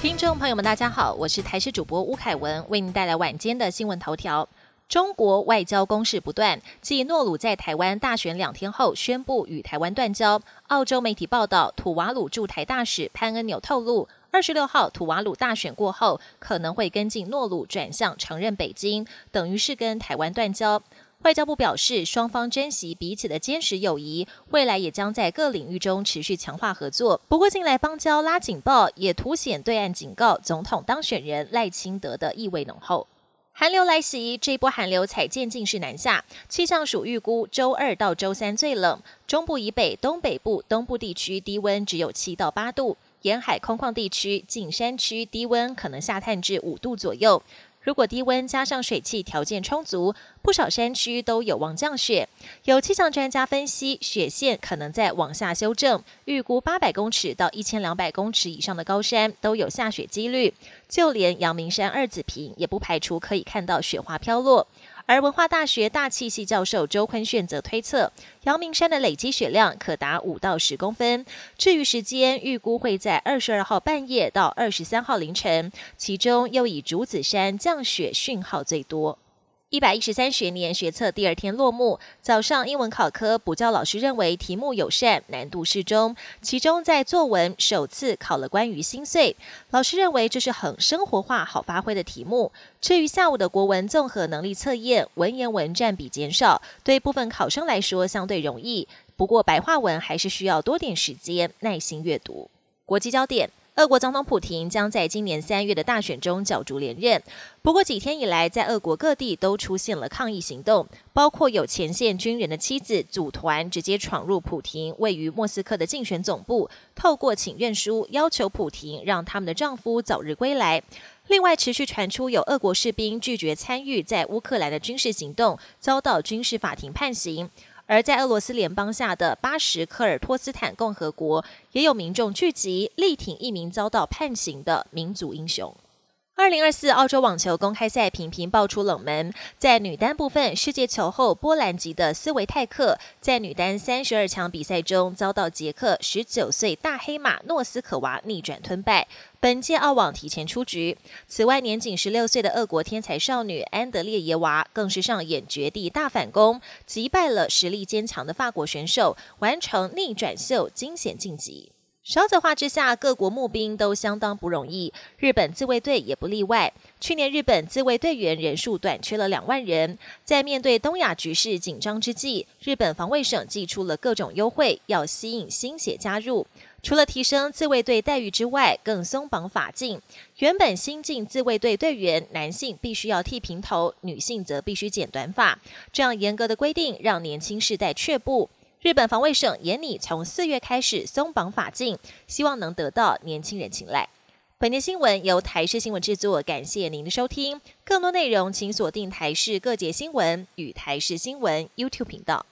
听众朋友们，大家好，我是台视主播吴凯文，为您带来晚间的新闻头条。中国外交攻势不断，继诺鲁在台湾大选两天后宣布与台湾断交。澳洲媒体报道，土瓦鲁驻台大使潘恩纽透露，二十六号土瓦鲁大选过后，可能会跟进诺鲁转向承认北京，等于是跟台湾断交。外交部表示，双方珍惜彼此的坚实友谊，未来也将在各领域中持续强化合作。不过，近来邦交拉警报，也凸显对岸警告总统当选人赖清德的意味浓厚。寒流来袭，这波寒流才渐进式南下，气象署预估周二到周三最冷，中部以北、东北部、东部地区低温只有七到八度，沿海空旷地区、近山区低温可能下探至五度左右。如果低温加上水汽条件充足，不少山区都有望降雪。有气象专家分析，雪线可能在往下修正，预估八百公尺到一千两百公尺以上的高山都有下雪几率，就连阳明山二子坪也不排除可以看到雪花飘落。而文化大学大气系教授周坤炫则推测，阳明山的累积雪量可达五到十公分。至于时间，预估会在二十二号半夜到二十三号凌晨，其中又以竹子山降雪讯号最多。一百一十三学年学测第二天落幕，早上英文考科补教老师认为题目友善，难度适中。其中在作文首次考了关于心碎，老师认为这是很生活化、好发挥的题目。至于下午的国文综合能力测验，文言文占比减少，对部分考生来说相对容易。不过白话文还是需要多点时间耐心阅读。国际焦点。俄国总统普京将在今年三月的大选中角逐连任。不过几天以来，在俄国各地都出现了抗议行动，包括有前线军人的妻子组团直接闯入普廷位于莫斯科的竞选总部，透过请愿书要求普廷让他们的丈夫早日归来。另外，持续传出有俄国士兵拒绝参与在乌克兰的军事行动，遭到军事法庭判刑。而在俄罗斯联邦下的巴什科尔托斯坦共和国，也有民众聚集力挺一名遭到判刑的民族英雄。二零二四澳洲网球公开赛频频爆出冷门，在女单部分，世界球后波兰籍的斯维泰克在女单三十二强比赛中遭到捷克十九岁大黑马诺斯可娃逆转吞败，本届澳网提前出局。此外，年仅十六岁的俄国天才少女安德烈耶娃更是上演绝地大反攻，击败了实力坚强的法国选手，完成逆转秀，惊险晋级。少子化之下，各国募兵都相当不容易，日本自卫队也不例外。去年日本自卫队员人数短缺了两万人，在面对东亚局势紧张之际，日本防卫省寄出了各种优惠，要吸引新血加入。除了提升自卫队待遇之外，更松绑法禁。原本新进自卫队队员男性必须要剃平头，女性则必须剪短发。这样严格的规定，让年轻世代却步。日本防卫省也拟从四月开始松绑法禁，希望能得到年轻人青睐。本节新闻由台视新闻制作，感谢您的收听。更多内容请锁定台视各节新闻与台视新闻 YouTube 频道。